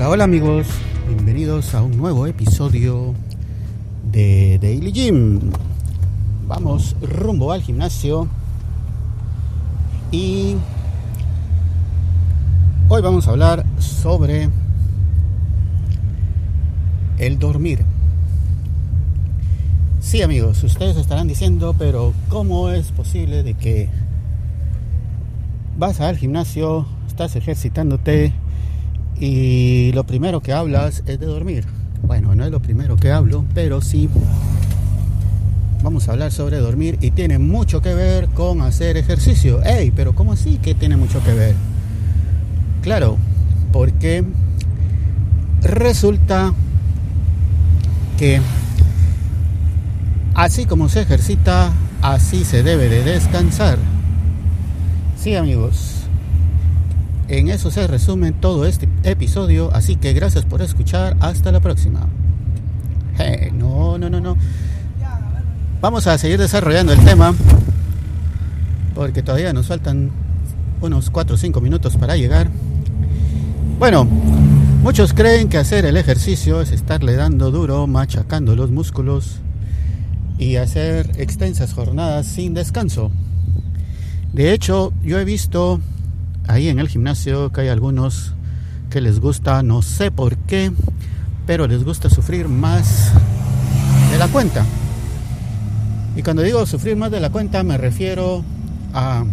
Hola, hola amigos, bienvenidos a un nuevo episodio de Daily Gym. Vamos rumbo al gimnasio y hoy vamos a hablar sobre el dormir. Sí amigos, ustedes estarán diciendo, pero ¿cómo es posible de que vas al gimnasio, estás ejercitándote y lo primero que hablas es de dormir? Bueno, no es lo primero que hablo, pero sí vamos a hablar sobre dormir y tiene mucho que ver con hacer ejercicio. ¡Ey! Pero ¿cómo así que tiene mucho que ver? Claro, porque resulta que así como se ejercita, así se debe de descansar. Sí amigos, en eso se resume todo este episodio, así que gracias por escuchar, hasta la próxima. no, no, no, no. Vamos a seguir desarrollando el tema, porque todavía nos faltan unos 4 o 5 minutos para llegar. Bueno, muchos creen que hacer el ejercicio es estarle dando duro, machacando los músculos y hacer extensas jornadas sin descanso. De hecho, yo he visto ahí en el gimnasio que hay algunos que les gusta, no sé por qué, pero les gusta sufrir más de la cuenta. Y cuando digo sufrir más de la cuenta me refiero a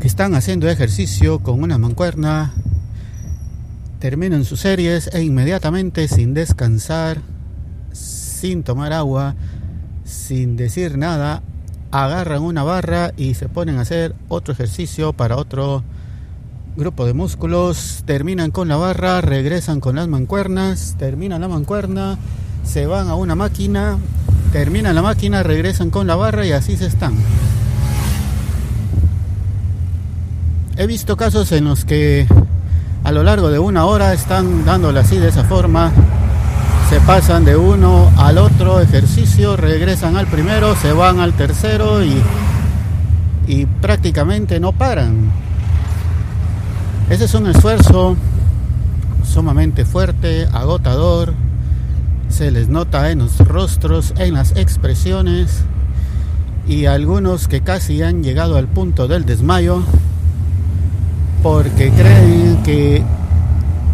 que están haciendo ejercicio con una mancuerna, terminan sus series e inmediatamente sin descansar, sin tomar agua, sin decir nada, agarran una barra y se ponen a hacer otro ejercicio para otro grupo de músculos, terminan con la barra, regresan con las mancuernas, terminan la mancuerna, se van a una máquina, terminan la máquina, regresan con la barra y así se están. He visto casos en los que a lo largo de una hora están dándole así de esa forma, se pasan de uno al otro ejercicio, regresan al primero, se van al tercero y, y prácticamente no paran. Ese es un esfuerzo sumamente fuerte, agotador, se les nota en los rostros, en las expresiones y algunos que casi han llegado al punto del desmayo porque creen que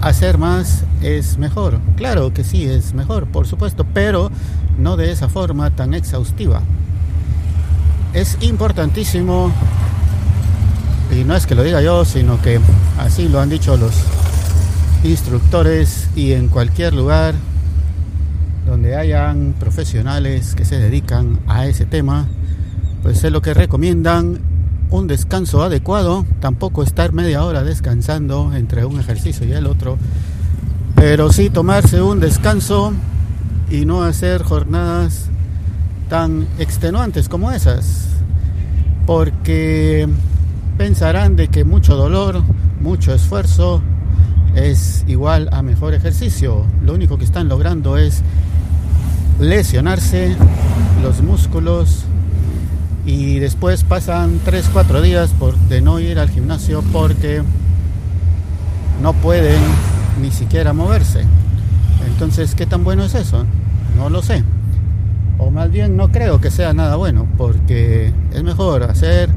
hacer más es mejor. Claro que sí, es mejor, por supuesto, pero no de esa forma tan exhaustiva. Es importantísimo, y no es que lo diga yo, sino que así lo han dicho los instructores y en cualquier lugar donde hayan profesionales que se dedican a ese tema, pues es lo que recomiendan un descanso adecuado, tampoco estar media hora descansando entre un ejercicio y el otro, pero sí tomarse un descanso y no hacer jornadas tan extenuantes como esas, porque pensarán de que mucho dolor, mucho esfuerzo es igual a mejor ejercicio. Lo único que están logrando es lesionarse los músculos y después pasan 3-4 días por, de no ir al gimnasio porque no pueden ni siquiera moverse. Entonces, ¿qué tan bueno es eso? No lo sé. O más bien no creo que sea nada bueno, porque es mejor hacer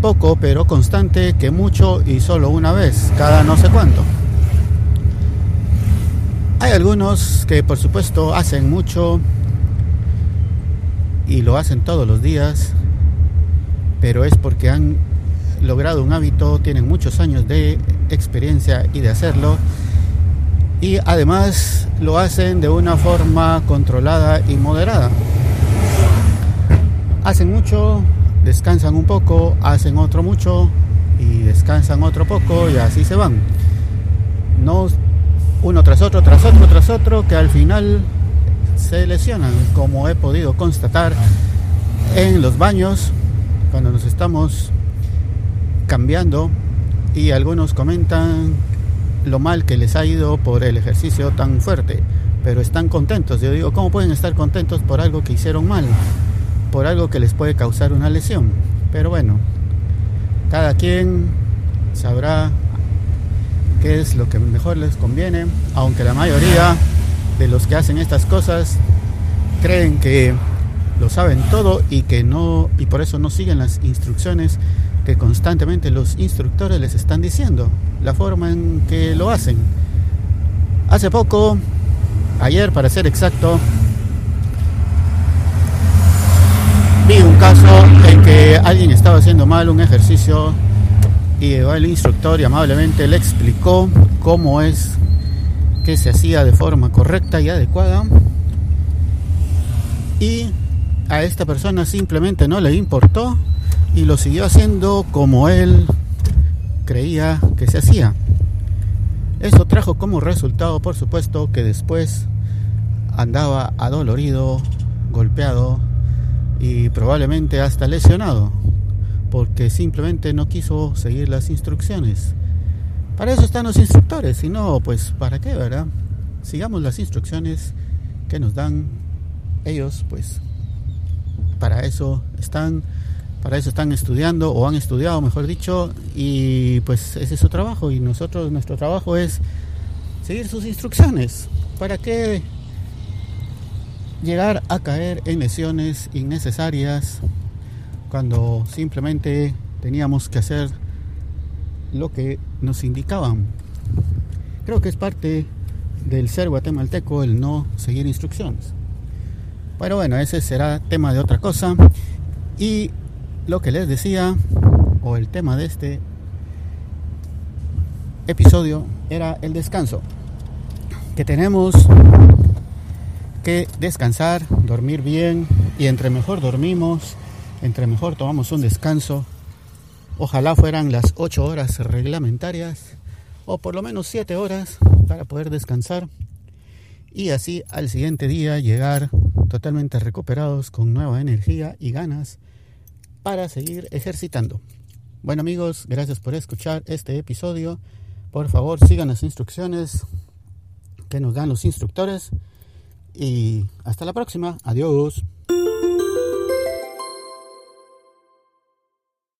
poco pero constante que mucho y solo una vez, cada no sé cuánto. Hay algunos que por supuesto hacen mucho y lo hacen todos los días pero es porque han logrado un hábito, tienen muchos años de experiencia y de hacerlo, y además lo hacen de una forma controlada y moderada. Hacen mucho, descansan un poco, hacen otro mucho y descansan otro poco y así se van. No uno tras otro, tras otro, tras otro, que al final se lesionan, como he podido constatar en los baños cuando nos estamos cambiando y algunos comentan lo mal que les ha ido por el ejercicio tan fuerte, pero están contentos. Yo digo, ¿cómo pueden estar contentos por algo que hicieron mal? Por algo que les puede causar una lesión. Pero bueno, cada quien sabrá qué es lo que mejor les conviene, aunque la mayoría de los que hacen estas cosas creen que lo saben todo y que no y por eso no siguen las instrucciones constantemente los instructores les están diciendo, la forma en que lo hacen. Hace poco, ayer para ser exacto, vi un caso en que alguien estaba haciendo mal un ejercicio y el instructor y amablemente le explicó cómo es que se hacía de forma correcta y adecuada y a esta persona simplemente no le importó y lo siguió haciendo como él creía que se hacía. Eso trajo como resultado, por supuesto, que después andaba adolorido, golpeado y probablemente hasta lesionado, porque simplemente no quiso seguir las instrucciones. Para eso están los instructores, si no, pues ¿para qué, verdad? Sigamos las instrucciones que nos dan ellos, pues para eso están, para eso están estudiando o han estudiado, mejor dicho, y pues ese es su trabajo y nosotros nuestro trabajo es seguir sus instrucciones. ¿Para qué llegar a caer en lesiones innecesarias cuando simplemente teníamos que hacer lo que nos indicaban? Creo que es parte del ser guatemalteco el no seguir instrucciones. Pero bueno, ese será tema de otra cosa. Y lo que les decía, o el tema de este episodio, era el descanso. Que tenemos que descansar, dormir bien, y entre mejor dormimos, entre mejor tomamos un descanso, ojalá fueran las 8 horas reglamentarias, o por lo menos 7 horas para poder descansar, y así al siguiente día llegar totalmente recuperados con nueva energía y ganas para seguir ejercitando. Bueno amigos, gracias por escuchar este episodio. Por favor sigan las instrucciones que nos dan los instructores y hasta la próxima. Adiós.